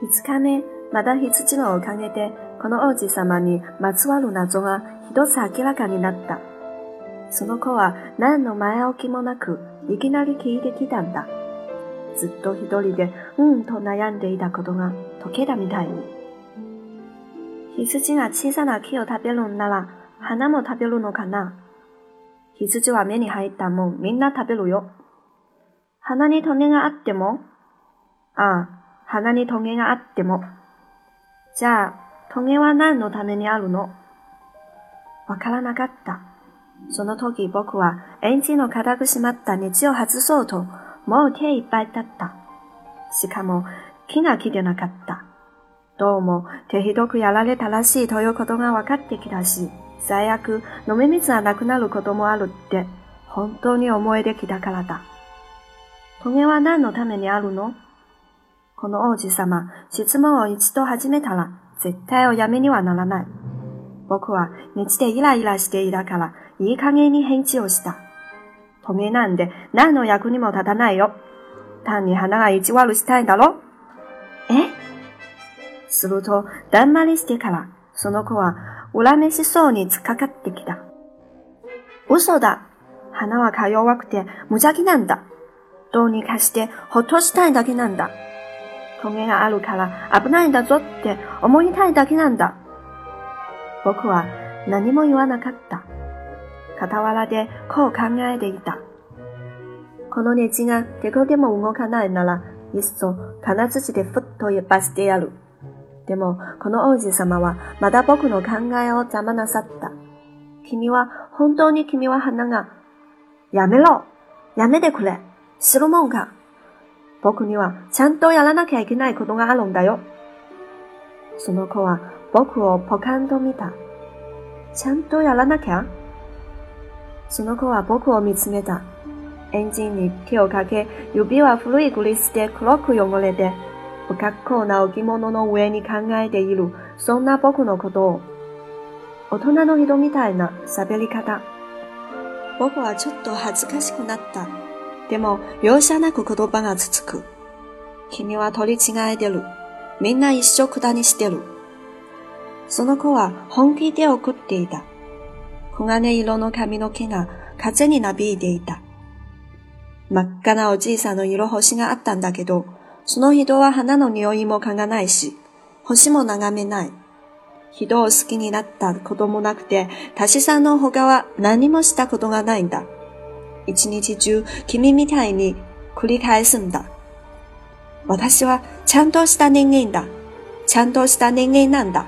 二日目、まだ羊のおかげで、この王子様にまつわる謎が一つ明らかになった。その子は何の前置きもなく、いきなり聞いてきたんだ。ずっと一人で、うんと悩んでいたことが解けたみたいに。羊が小さな木を食べるんなら、花も食べるのかな羊は目に入ったもんみんな食べるよ。鼻にトゲがあってもああ、鼻にトゲがあっても。じゃあ、トゲは何のためにあるの？わからなかった。その時僕はエンジンの固く閉まったネジを外そうと、もう手いっぱいだった。しかも、木が来てなかった。どうも手ひどくやられたらしいということが分かってきたし、最悪飲み水がなくなることもあるって本当に思い出きたからだ。トゲは何のためにあるの？この王子様、質問を一度始めたら絶対おやめにはならない。僕は熱でイライラしていたからいい加減に返事をした。トゲなんで何の役にも立たないよ。単に花が意地悪したいだろえ？すると、だんまりしてから、その子は恨めしそうに突っかかってきた。嘘だ。花はか弱くて無邪気なんだ。どうにかしてほっとしたいだけなんだ。トゲがあるから危ないんだぞって思いたいだけなんだ。僕は何も言わなかった。傍らでこう考えていた。このネジが手こでも動かないなら、いっそ金槌でふっとばしてやる。でも、この王子様はまだ僕の考えを邪魔なさった。君は、本当に君は花が、やめろやめてくれするもんか僕にはちゃんとやらなきゃいけないことがあるんだよ。その子は僕をポカンと見た。ちゃんとやらなきゃ？その子は僕を見つめた。エンジンに手をかけ、指は古いグリスで黒く汚れて、不格好な置物の上に考えている、そんな僕のことを。大人の人みたいな喋り方。僕はちょっと恥ずかしくなった。でも、容赦なく言葉が続く。君は取り違えてる。みんな一緒くたにしてる。その子は本気で怒っていた。黄金色の髪の毛が風になびいていた。真っ赤なおじいさんの色星があったんだけど、その人は花の匂いも嗅がないし、星も眺めない。人を好きになったこともなくて、足しさんの他は何もしたことがないんだ。一日中、君みたいに繰り返すんだ。私はちゃんとした人間だ。ちゃんとした人間なんだ。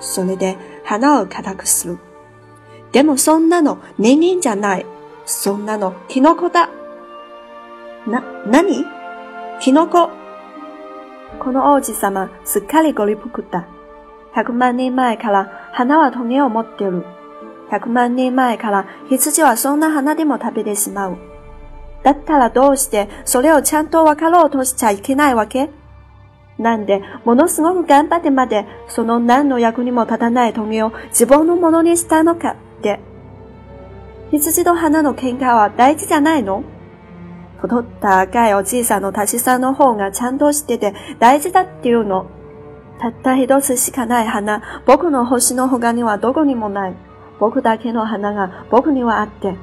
それで花を固くする。でもそんなの人間じゃない。そんなのキノコだ。な、なにキノコ。この王子様、すっかりご立腹だ。百万年前から花はトゲを持ってる。百万年前から羊はそんな花でも食べてしまう。だったらどうしてそれをちゃんとわかろうとしちゃいけないわけ？なんで、ものすごく頑張ってまで、その何の役にも立たないトゲを自分のものにしたのか？って。羊と花の喧嘩は大事じゃないの？太った赤いおじいさんの足しさんの方がちゃんとしてて大事だっていうの。たった一つしかない花、僕の星の他にはどこにもない。僕だけの花が僕にはあって、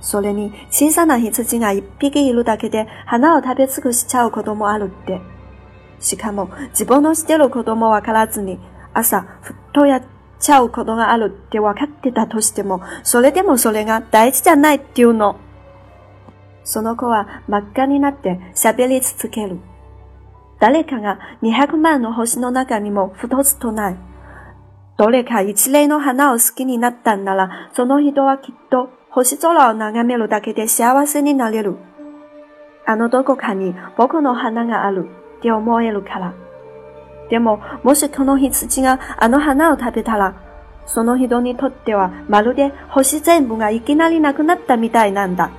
それに小さな羊が一匹いるだけで花を食べ尽くしちゃうこともあるって。しかも自分のしてることもわからずに朝ふっとやっちゃうことがあるって分かってたとしても、それでもそれが大事じゃないっていうの。その子は真っ赤になって喋り続ける。誰かが200万の星の中にも二つとない。どれか一例の花を好きになったんなら、その人はきっと星空を眺めるだけで幸せになれる。あのどこかに僕の花があるって思えるから。でも、もしこの羊があの花を食べたら、その人にとってはまるで星全部がいきなりなくなったみたいなんだ。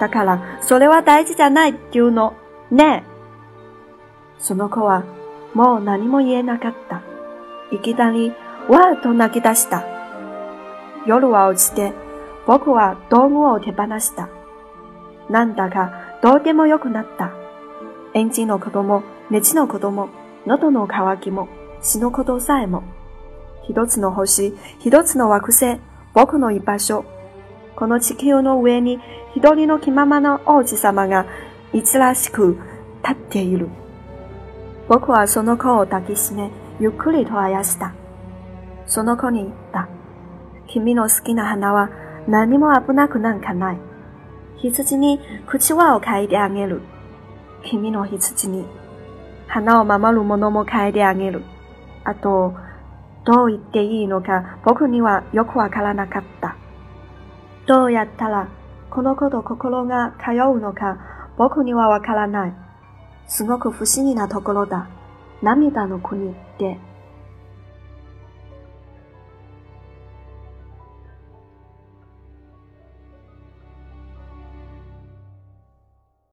だから、それは大事じゃないっていうの。ねえ。その子は、もう何も言えなかった。いきなり、わーと泣き出した。夜は落ちて、僕は道具を手放した。なんだか、どうでもよくなった。エンジンの子供、ネジの子供、喉の渇きも、死ぬことさえも。一つの星、一つの惑星、僕の居場所。この地球の上に一人の気ままな王子様が一らしく立っている。僕はその子を抱きしめ、ゆっくりとあやした。その子に言った。君の好きな花は何も危なくなんかない。羊に口輪を変えてあげる。君の羊に。花を守るものも変えてあげる。あと、どう言っていいのか僕にはよくわからなかった。どうやったらこの子と心が通うのか僕にはわからない。すごく不思議なところだ。涙の国って